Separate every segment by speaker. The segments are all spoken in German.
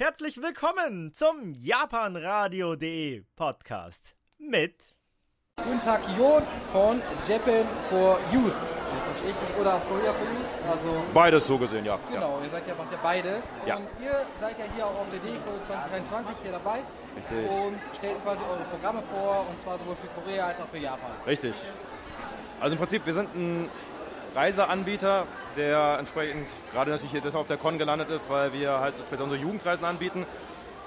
Speaker 1: Herzlich willkommen zum japanradio.de Podcast mit
Speaker 2: Guten Tag, Jon von Japan for Use. Ist das richtig? Oder Korea for Use? Also
Speaker 3: Beides so gesehen, ja.
Speaker 2: genau, ihr seid ja, macht ja beides.
Speaker 3: Ja.
Speaker 2: Und ihr seid ja hier auch auf der DECO 2023 hier dabei.
Speaker 3: Richtig.
Speaker 2: Und stellt quasi eure Programme vor, und zwar sowohl für Korea als auch für Japan.
Speaker 3: Richtig. Also im Prinzip, wir sind ein Reiseanbieter, der entsprechend gerade natürlich jetzt auf der Con gelandet ist, weil wir halt besondere Jugendreisen anbieten.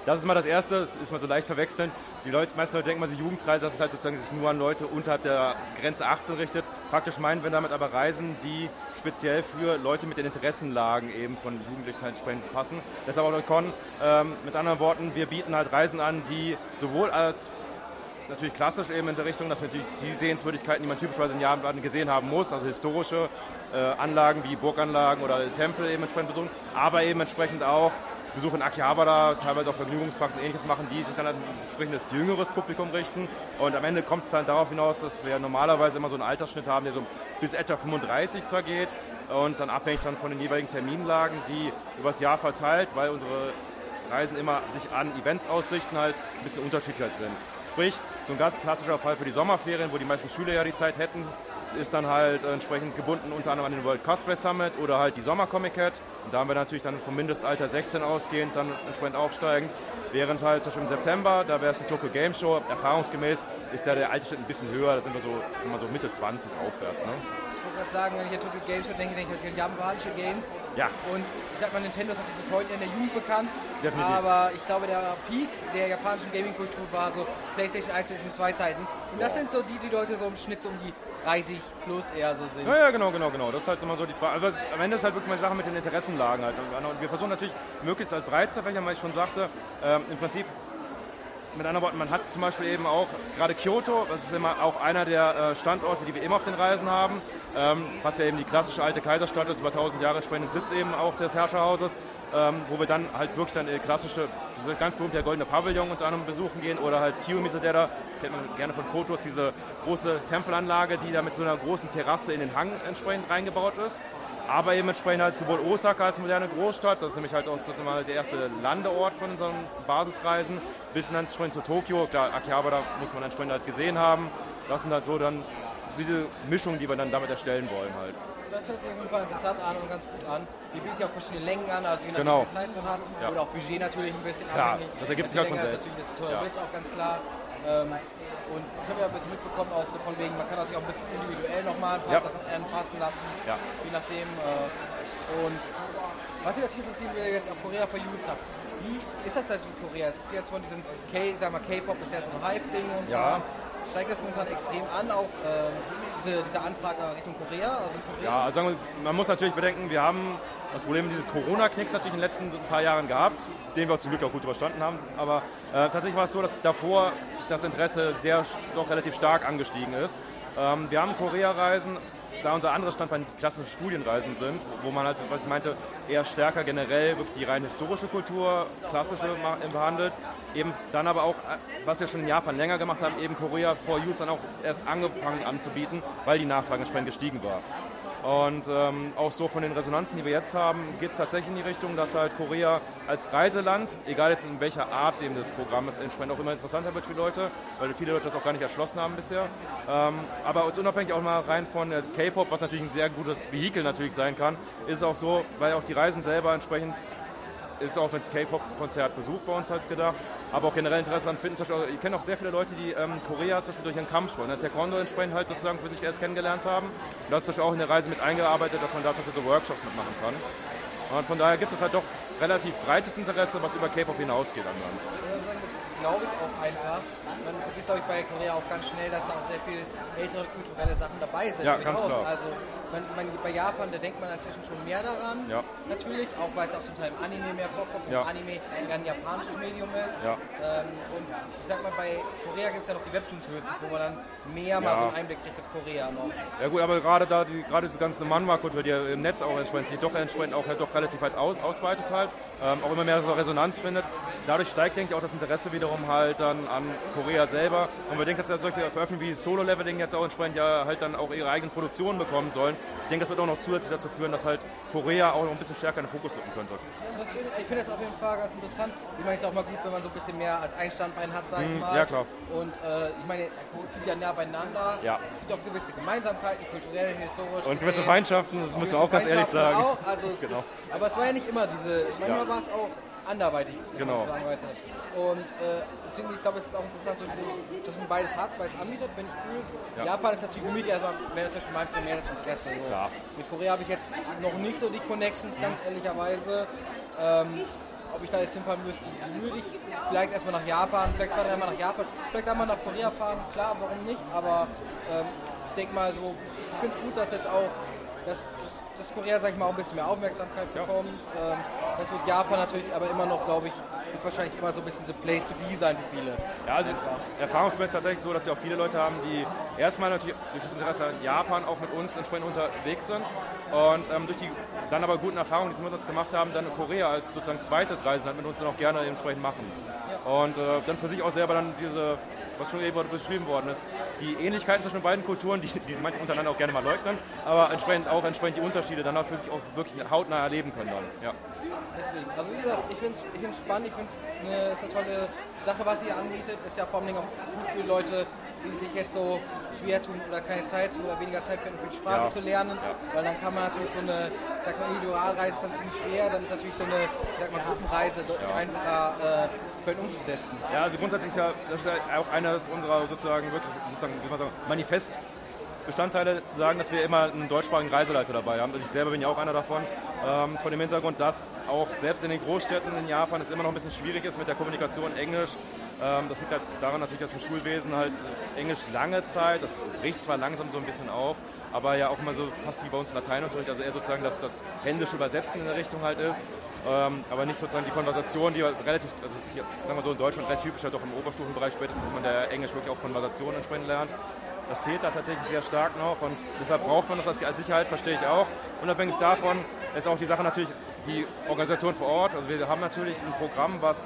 Speaker 3: Das ist mal das Erste, das ist mal so leicht verwechseln. Die Leute, meisten Leute denken mal, so Jugendreise, dass es halt sozusagen sich nur an Leute unterhalb der Grenze 18 richtet. Faktisch meinen wir damit aber Reisen, die speziell für Leute mit den Interessenlagen eben von Jugendlichen halt entsprechend passen. Deshalb auch der Con. Ähm, mit anderen Worten, wir bieten halt Reisen an, die sowohl als natürlich klassisch eben in der Richtung, dass natürlich die Sehenswürdigkeiten, die man typischerweise in Japan gesehen haben muss, also historische äh, Anlagen wie Burganlagen oder Tempel eben entsprechend besuchen, aber eben entsprechend auch Besuche in Akihabara, teilweise auch Vergnügungsparks und ähnliches machen, die sich dann an ein entsprechendes jüngeres Publikum richten. Und am Ende kommt es dann darauf hinaus, dass wir normalerweise immer so einen Altersschnitt haben, der so bis etwa 35 zwar geht und dann abhängig dann von den jeweiligen Terminlagen, die übers Jahr verteilt, weil unsere Reisen immer sich an Events ausrichten, halt ein bisschen unterschiedlich halt sind. Sprich, so ein ganz klassischer Fall für die Sommerferien, wo die meisten Schüler ja die Zeit hätten, ist dann halt entsprechend gebunden unter anderem an den World Cosplay Summit oder halt die Sommer Comic Cat. Und da haben wir natürlich dann vom Mindestalter 16 ausgehend dann entsprechend aufsteigend. Während halt zum Beispiel im September, da wäre es die Tokyo Game Show, erfahrungsgemäß ist da der Altersschnitt ein bisschen höher, da sind wir so, sind wir so Mitte 20 aufwärts. Ne?
Speaker 2: Gerade sagen, wenn ich an Tokyo Game Show denke, denke ich an japanische Games.
Speaker 3: Ja.
Speaker 2: Und ich sag mal, Nintendo ist natürlich bis heute in der Jugend bekannt.
Speaker 3: Definitiv.
Speaker 2: Aber ich glaube, der Peak der japanischen Gaming-Kultur war so PlayStation 1, PlayStation 2 Zeiten. Und das sind so die, die Leute so im Schnitt so um die 30 plus eher so sind.
Speaker 3: Ja, ja, genau, genau, genau. Das ist halt immer so die Frage. Aber es- am Ende ist halt wirklich mal Sache mit den Interessenlagen halt. Und wir versuchen natürlich möglichst halt breit zu fächern, weil ich schon sagte, ähm, im Prinzip mit anderen Worten, man hat zum Beispiel eben auch gerade Kyoto, das ist immer auch einer der äh, Standorte, die wir immer auf den Reisen haben, ähm, was ja eben die klassische alte Kaiserstadt ist, über 1000 Jahre entsprechend Sitz eben auch des Herrscherhauses, ähm, wo wir dann halt wirklich dann die klassische, ganz berühmt der Goldene Pavillon unter anderem besuchen gehen oder halt Kiyomizu-dera, kennt man gerne von Fotos, diese große Tempelanlage, die da mit so einer großen Terrasse in den Hang entsprechend reingebaut ist. Aber eben entsprechend halt sowohl Osaka als moderne Großstadt, das ist nämlich halt auch mal der erste Landeort von unseren Basisreisen, bis dann entsprechend zu Tokio. Klar, Akihabara muss man entsprechend halt gesehen haben. Das sind halt so dann diese Mischung, die wir dann damit erstellen wollen halt.
Speaker 2: Das hört sich auf jeden Fall interessant an und ganz gut an. Wir bieten ja auch verschiedene Längen an, also je nachdem,
Speaker 3: Genau.
Speaker 2: wie viel Zeit man hat.
Speaker 3: Ja.
Speaker 2: Oder auch Budget natürlich ein bisschen
Speaker 3: Klar,
Speaker 2: abhängig.
Speaker 3: das ergibt sich
Speaker 2: Je
Speaker 3: halt von selbst.
Speaker 2: natürlich, desto teurer
Speaker 3: Ja.
Speaker 2: wird es auch ganz klar. Ähm, und ich habe ja ein bisschen mitbekommen, auch so von wegen, man kann natürlich auch ein bisschen individuell nochmal ein paar
Speaker 3: Ja.
Speaker 2: Sachen anpassen lassen.
Speaker 3: Ja.
Speaker 2: Je nachdem. Äh, und was mich natürlich interessiert, wenn ihr jetzt auf Korea for Use habt. Wie ist das jetzt mit Korea? Es ist jetzt von diesem K, sag mal, K-Pop ist ja so ein Hype-Ding und
Speaker 3: Ja.
Speaker 2: steigt das momentan extrem an, auch ähm, diese, diese Anfrage Richtung Korea, also Korea.
Speaker 3: Ja, also sagen wir, man muss natürlich bedenken, wir haben das Problem dieses Corona-Knicks natürlich in den letzten paar Jahren gehabt, den wir zum Glück auch gut überstanden haben. Aber äh, tatsächlich war es so, dass davor das Interesse sehr doch relativ stark angestiegen ist. Ähm, wir haben Korea-Reisen, da unser anderes Standbein die klassischen Studienreisen sind, wo man halt, was ich meinte, eher stärker generell wirklich die rein historische Kultur, klassische behandelt. Eben dann aber auch, äh, was wir schon in Japan länger gemacht haben, eben Korea for Youth dann auch erst angefangen anzubieten, weil die Nachfrage entsprechend gestiegen war. Und ähm, auch so von den Resonanzen, die wir jetzt haben, geht es tatsächlich in die Richtung, dass halt Korea als Reiseland, egal jetzt in welcher Art eben des Programmes, entsprechend auch immer interessanter wird für Leute, weil viele Leute das auch gar nicht erschlossen haben bisher. Ähm, aber unabhängig auch mal rein von K-Pop, was natürlich ein sehr gutes Vehikel natürlich sein kann, ist es auch so, weil auch die Reisen selber entsprechend ist auch mit K-Pop-Konzertbesuch bei uns halt gedacht, aber auch generell Interesse an Fitness. Ich kenne auch sehr viele Leute, die ähm, Korea zum Beispiel durch einen Kampfsport, ne, Taekwondo entsprechend halt sozusagen für sich erst kennengelernt haben. Und das ist Beispiel auch in der Reise mit eingearbeitet, dass man da zum Beispiel so Workshops mitmachen kann. Und von daher gibt es halt doch relativ breites Interesse, was über K-Pop hinausgeht Land.
Speaker 2: Glaube ich auch einfach. Man vergisst, glaube ich, bei Korea auch ganz schnell, dass da auch sehr viel ältere kulturelle Sachen dabei sind.
Speaker 3: Ja, ganz klar.
Speaker 2: Also man, man, bei Japan, da denkt man inzwischen schon mehr daran.
Speaker 3: Ja.
Speaker 2: Natürlich, auch weil es auch zum Teil im Anime mehr vorkommt
Speaker 3: Ja.
Speaker 2: Anime ein japanisches Medium ist.
Speaker 3: Ja.
Speaker 2: Ähm, und ich sag mal, bei Korea gibt es ja noch die Webtoons höchstens, wo man dann mehr mal
Speaker 3: Ja.
Speaker 2: so einen Einblick kriegt auf Korea noch.
Speaker 3: Ja gut, aber gerade da die, gerade diese ganze Manhwa-Kultur, die ja im Netz auch entsprechend sich doch entsprechend auch halt doch relativ weit aus, ausweitet halt, ähm, auch immer mehr so Resonanz findet. Dadurch steigt, denke ich, auch das Interesse wiederum wiederum halt dann an Korea selber. Und wir denken, dass ja solche Veröffentlichungen wie Solo-Leveling jetzt auch entsprechend ja halt dann auch ihre eigenen Produktionen bekommen sollen. Ich denke, das wird auch noch zusätzlich dazu führen, dass halt Korea auch noch ein bisschen stärker in den Fokus rücken könnte.
Speaker 2: Find, ich finde das auf jeden Fall ganz interessant. Ich meine, es ist auch mal gut, wenn man so ein bisschen mehr als ein Standbein hat, sag ich
Speaker 3: Mhm,
Speaker 2: mal.
Speaker 3: ja, klar.
Speaker 2: Und äh, ich meine, es liegt ja nah beieinander.
Speaker 3: Ja.
Speaker 2: Es gibt auch gewisse Gemeinsamkeiten, kulturell, historisch.
Speaker 3: Und gewisse
Speaker 2: gesehen.
Speaker 3: Feindschaften, das müssen wir auch ganz ehrlich sagen.
Speaker 2: Auch, also es
Speaker 3: Genau.
Speaker 2: ist, aber es war ja nicht immer diese, manchmal
Speaker 3: Ja.
Speaker 2: war es auch anderweitig.
Speaker 3: Genau.
Speaker 2: Und äh, deswegen, ich glaube, es ist auch interessant, so dieses, dass man beides hat, beides anbietet, finde ich cool.
Speaker 3: Ja.
Speaker 2: Japan ist natürlich für mich erstmal, wäre zum Beispiel mein primäres Interesse. So.
Speaker 3: Klar.
Speaker 2: Mit Korea habe ich jetzt noch nicht so die Connections, ganz ehrlicherweise. Ähm, ob ich da jetzt hinfahren müsste, würde ich vielleicht erstmal nach Japan, vielleicht zwei, dreimal nach Japan, vielleicht einmal nach Korea fahren, klar, warum nicht, aber ähm, ich denke mal so, ich finde es gut, dass jetzt auch, dass, dass Korea, sag ich mal, auch ein bisschen mehr Aufmerksamkeit bekommt. Ähm, das wird Japan natürlich aber immer noch, glaube ich, wird wahrscheinlich immer so ein bisschen so Place to be sein für viele.
Speaker 3: Ja, also erfahrungsgemäß tatsächlich so, dass wir auch viele Leute haben, die erstmal natürlich durch das Interesse an Japan auch mit uns entsprechend unterwegs sind und ähm, durch die dann aber guten Erfahrungen, die sie mit uns gemacht haben, dann Korea als sozusagen zweites Reisen halt mit uns dann auch gerne entsprechend machen. Und äh, dann für sich auch selber dann diese, was schon eben beschrieben worden ist, die Ähnlichkeiten zwischen den beiden Kulturen, die, die sie manche untereinander auch gerne mal leugnen, aber entsprechend auch entsprechend die Unterschiede dann auch für sich auch wirklich hautnah erleben können dann. Ja.
Speaker 2: Deswegen, also wie gesagt, ich finde es spannend, ich finde es eine, eine tolle Sache, was ihr anbietet. Ist ja vor allem auch gut für Leute, die sich jetzt so schwer tun oder keine Zeit oder weniger Zeit finden, die Sprache
Speaker 3: Ja.
Speaker 2: zu lernen. Weil dann kann man natürlich so eine, ich sag mal, Individualreise ist dann ziemlich schwer, dann ist natürlich so eine, ich sag mal, Gruppenreise deutlich einfacher äh, ihn umzusetzen.
Speaker 3: Ja, also grundsätzlich ist ja, das ist ja auch eines unserer sozusagen wirklich, sozusagen, wie man sagen, Manifestbestandteile zu sagen, dass wir immer einen deutschsprachigen Reiseleiter dabei haben. Also ich selber bin ja auch einer davon, ähm, von dem Hintergrund, dass auch selbst in den Großstädten in Japan es immer noch ein bisschen schwierig ist mit der Kommunikation Englisch. Ähm, das liegt halt daran natürlich, dass im Schulwesen halt Englisch lange Zeit, das bricht zwar langsam so ein bisschen auf, aber ja auch immer so fast wie bei uns Lateinunterricht, also eher sozusagen, dass das händische Übersetzen in der Richtung halt ist, ähm, aber nicht sozusagen die Konversation, die halt relativ, also hier, sagen wir so in Deutschland recht typisch, halt auch im Oberstufenbereich spätestens, dass man der Englisch wirklich auf Konversation entsprechend lernt. Das fehlt da tatsächlich sehr stark noch und deshalb braucht man das als Sicherheit, verstehe ich auch. Unabhängig davon ist auch die Sache natürlich die Organisation vor Ort. Also wir haben natürlich ein Programm, was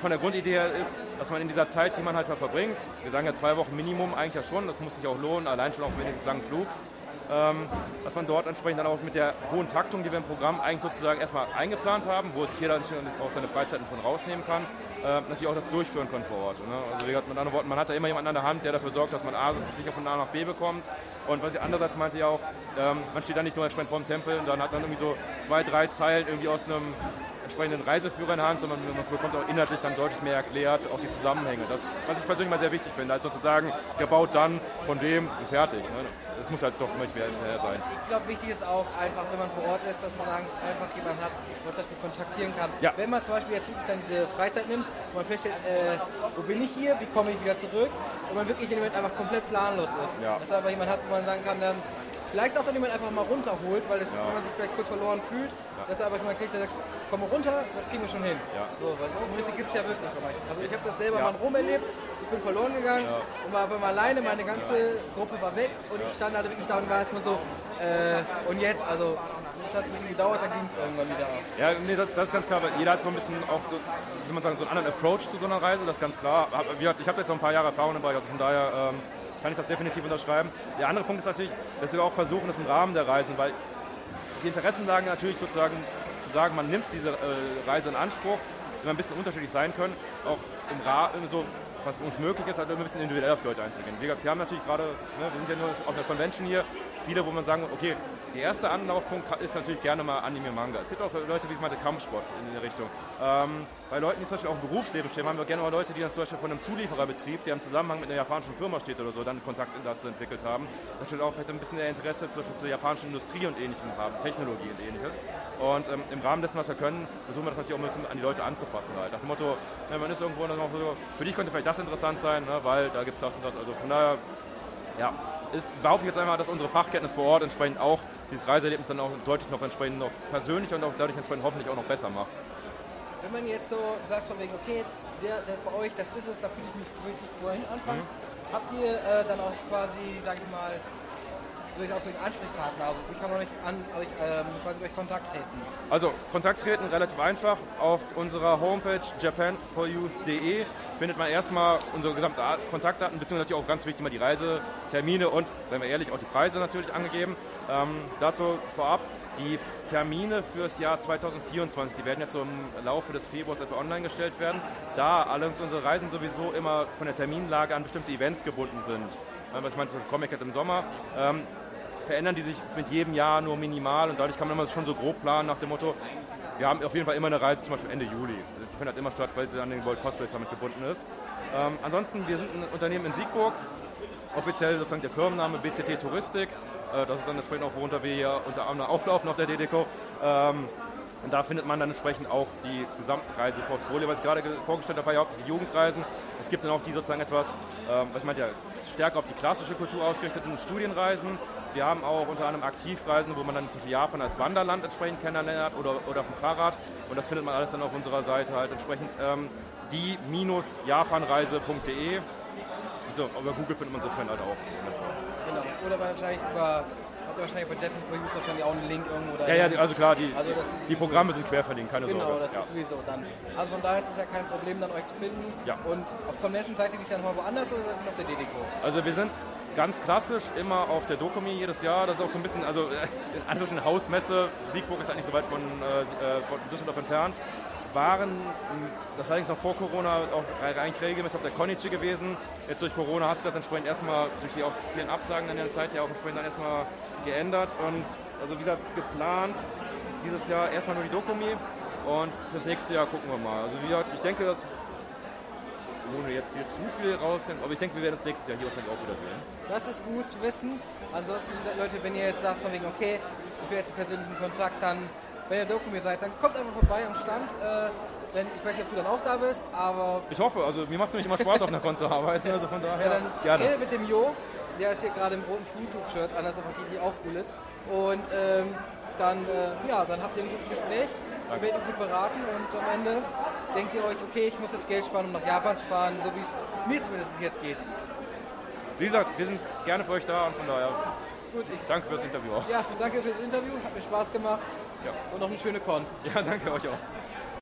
Speaker 3: von der Grundidee her ist, dass man in dieser Zeit, die man halt mal verbringt, wir sagen ja zwei Wochen Minimum eigentlich ja schon, das muss sich auch lohnen, allein schon auch wegen des langen Flugs, dass man dort entsprechend dann auch mit der hohen Taktung, die wir im Programm eigentlich sozusagen erstmal eingeplant haben, wo sich jeder auch seine Freizeiten von rausnehmen kann, äh, natürlich auch das durchführen kann vor Ort. Ne? Also wie gesagt, mit anderen Worten, man hat da immer jemanden an der Hand, der dafür sorgt, dass man A, sicher von A nach B bekommt. Und was ich andererseits meinte ja auch, ähm, man steht da nicht nur entsprechend vor dem Tempel und dann hat dann irgendwie so zwei, drei Zeilen irgendwie aus einem entsprechenden Reiseführer in der Hand, sondern man bekommt auch inhaltlich dann deutlich mehr erklärt, auch die Zusammenhänge. Das, was ich persönlich mal sehr wichtig finde, als sozusagen gebaut dann von dem und fertig. Ne? Das muss halt doch immer mehr mehr sein.
Speaker 2: Ich glaube, wichtig ist auch einfach, wenn man vor Ort ist, dass man einfach jemanden hat, wo man zum Beispiel kontaktieren kann.
Speaker 3: Ja.
Speaker 2: Wenn man zum Beispiel jetzt wirklich dann diese Freizeit nimmt und man feststellt, äh, wo bin ich hier, wie komme ich wieder zurück und man wirklich in dem Moment einfach komplett planlos ist.
Speaker 3: Ja.
Speaker 2: Dass einfach jemand hat, wo man sagen kann, dann vielleicht auch dem Moment einfach mal runterholt, weil das, wenn man sich vielleicht kurz verloren fühlt, dass er einfach jemand kriegt, der sagt, komm mal runter, das kriegen wir schon hin.
Speaker 3: Ja.
Speaker 2: So, weil diese Momente gibt es ja wirklich bei manchen. Also ich habe das selber
Speaker 3: Ja.
Speaker 2: mal rumerlebt, ich bin verloren gegangen und war auf einmal alleine, meine ganze Gruppe war weg und ich stand halt wirklich da und war erstmal so, äh, und jetzt, also es hat ein bisschen gedauert, dann ging es irgendwann wieder auf.
Speaker 3: Ja, nee, das, das ist ganz klar, weil jeder hat so ein bisschen auch so, wie man sagen, so einen anderen Approach zu so einer Reise, das ist ganz klar. Hab, ich habe jetzt noch ein paar Jahre Erfahrung dabei, also von daher ähm, kann ich das definitiv unterschreiben. Der andere Punkt ist natürlich, dass wir auch versuchen, das im Rahmen der Reisen, weil die Interessenlagen natürlich sozusagen zu sagen, man nimmt diese äh, Reise in Anspruch, immer ein bisschen unterschiedlich sein können, auch im Rahmen so was uns möglich ist, halt ein bisschen individuell auf die Leute einzugehen. Gesagt, wir haben natürlich gerade, ne, wir sind ja nur auf einer Convention hier, viele, wo man sagen, okay, der erste Anlaufpunkt ist natürlich gerne mal Anime Manga. Es gibt auch Leute, wie ich meinte, Kampfsport in der Richtung. Ähm, bei Leuten, die zum Beispiel auch im Berufsleben stehen, haben wir gerne mal Leute, die dann zum Beispiel von einem Zuliefererbetrieb, der im Zusammenhang mit einer japanischen Firma steht oder so, dann Kontakt dazu entwickelt haben. Da steht auch vielleicht ein bisschen der Interesse zum Beispiel zur japanischen Industrie und ähnlichem haben, Technologie und ähnliches. Und ähm, im Rahmen dessen, was wir können, versuchen wir das natürlich auch ein bisschen an die Leute anzupassen. Halt. Nach dem Motto, ne, man ist irgendwo dann so, für dich könnte vielleicht das interessant sein, ne, weil da gibt es das und das. Also von daher, ja, ist, behaupte ich jetzt einmal, dass unsere Fachkenntnis vor Ort entsprechend auch dieses Reiseerlebnis dann auch deutlich noch entsprechend noch persönlicher und auch dadurch entsprechend hoffentlich auch noch besser macht.
Speaker 2: Wenn man jetzt so sagt von wegen, okay, der, der bei euch, das ist es, da fühle ich mich wirklich wohin anfangen,
Speaker 3: Mhm.
Speaker 2: habt ihr äh, dann auch quasi, sag ich mal, durchaus einen Ansprechpartner? Also wie kann man euch, an, euch ähm, quasi durch Kontakt treten?
Speaker 3: Also Kontakt treten relativ einfach. Auf unserer Homepage japanforyouth.de findet man erstmal unsere gesamten Kontaktdaten, beziehungsweise auch ganz wichtig mal die Reisetermine und, seien wir ehrlich, auch die Preise natürlich angegeben. Ähm, dazu vorab, die Termine fürs Jahr 2024, die werden jetzt so im Laufe des Februars etwa online gestellt werden, da allerdings unsere Reisen sowieso immer von der Terminlage an bestimmte Events gebunden sind. Was meinst du, Comic Cat im Sommer? Ähm, verändern die sich mit jedem Jahr nur minimal und dadurch kann man immer schon so grob planen nach dem Motto, wir haben auf jeden Fall immer eine Reise, zum Beispiel Ende Juli. Die findet immer statt, weil sie an den World Cosplay Summit gebunden ist. Ähm, ansonsten, wir sind ein Unternehmen in Siegburg, offiziell sozusagen der Firmenname BCT Touristik. Äh, das ist dann entsprechend auch, worunter wir hier unter anderem auflaufen auf der DDCO. Ähm, und da findet man dann entsprechend auch die Gesamtreiseportfolio, was ich gerade vorgestellt habe, ja hauptsächlich Jugendreisen. Es gibt dann auch die sozusagen etwas, ähm, was ich meinte, ja, stärker auf die klassische Kultur ausgerichteten Studienreisen. Wir haben auch unter anderem Aktivreisen, wo man dann zum Beispiel Japan als Wanderland entsprechend kennenlernt oder, oder auf dem Fahrrad. Und das findet man alles dann auf unserer Seite halt entsprechend ähm, die-japanreise.de. So, über Google findet man es entsprechend halt auch.
Speaker 2: Genau. Oder wahrscheinlich über habt ihr wahrscheinlich bei Jeff for Use wahrscheinlich auch einen Link irgendwo da.
Speaker 3: Ja, ja, also klar, die, also die Programme sind quer verlinkt, keine
Speaker 2: genau,
Speaker 3: Sorge.
Speaker 2: Genau, das
Speaker 3: ja.
Speaker 2: ist sowieso dann. Also von daher ist es ja kein Problem, dann euch zu finden.
Speaker 3: Ja.
Speaker 2: Und auf Convention seid ihr dies Jahr nochmal woanders oder seid ihr noch der DDCO?
Speaker 3: Also wir sind ganz klassisch immer auf der Dokumi jedes Jahr. Das ist auch so ein bisschen, also äh, in Anführungsstrichen Hausmesse. Siegburg ist eigentlich so weit von, äh, von Düsseldorf entfernt. Waren, das war allerdings noch vor Corona, auch eigentlich regelmäßig auf der Konichi gewesen. Jetzt durch Corona hat sich das entsprechend erstmal, durch die auch vielen Absagen in der Zeit ja auch entsprechend dann erstmal geändert. Und also wie gesagt, geplant dieses Jahr erstmal nur die Dokumi und fürs nächste Jahr gucken wir mal. Also wie gesagt, ich denke, dass ohne jetzt hier zu viel rausnehmen, aber ich denke, wir werden uns nächstes Jahr hier wahrscheinlich auch wieder sehen.
Speaker 2: Das ist gut zu wissen. Ansonsten, wie gesagt, Leute, wenn ihr jetzt sagt, von wegen, okay, ich will jetzt einen persönlichen Kontakt, dann, wenn ihr Dokumi seid, dann kommt einfach vorbei am Stand. Äh, wenn, ich weiß nicht, ob du dann auch da bist, aber.
Speaker 3: Ich hoffe, also mir macht es nämlich immer Spaß, auf einer Con zu arbeiten, also von daher.
Speaker 2: Ja, dann gerne. Rede mit dem Jo, der ist hier gerade im roten YouTube-Shirt an, das ist natürlich auch cool ist. Und ähm, dann, äh, ja, dann habt ihr ein gutes Gespräch, ihr werdet gut beraten und am Ende denkt ihr euch, okay, ich muss jetzt Geld sparen, um nach Japan zu fahren, so wie es mir zumindest jetzt geht.
Speaker 3: Wie gesagt, wir sind gerne für euch da und von daher Gut, ich danke fürs Interview auch.
Speaker 2: Ja, danke fürs Interview, hat mir Spaß gemacht.
Speaker 3: Ja.
Speaker 2: Und noch eine schöne Con.
Speaker 3: Ja, danke euch auch.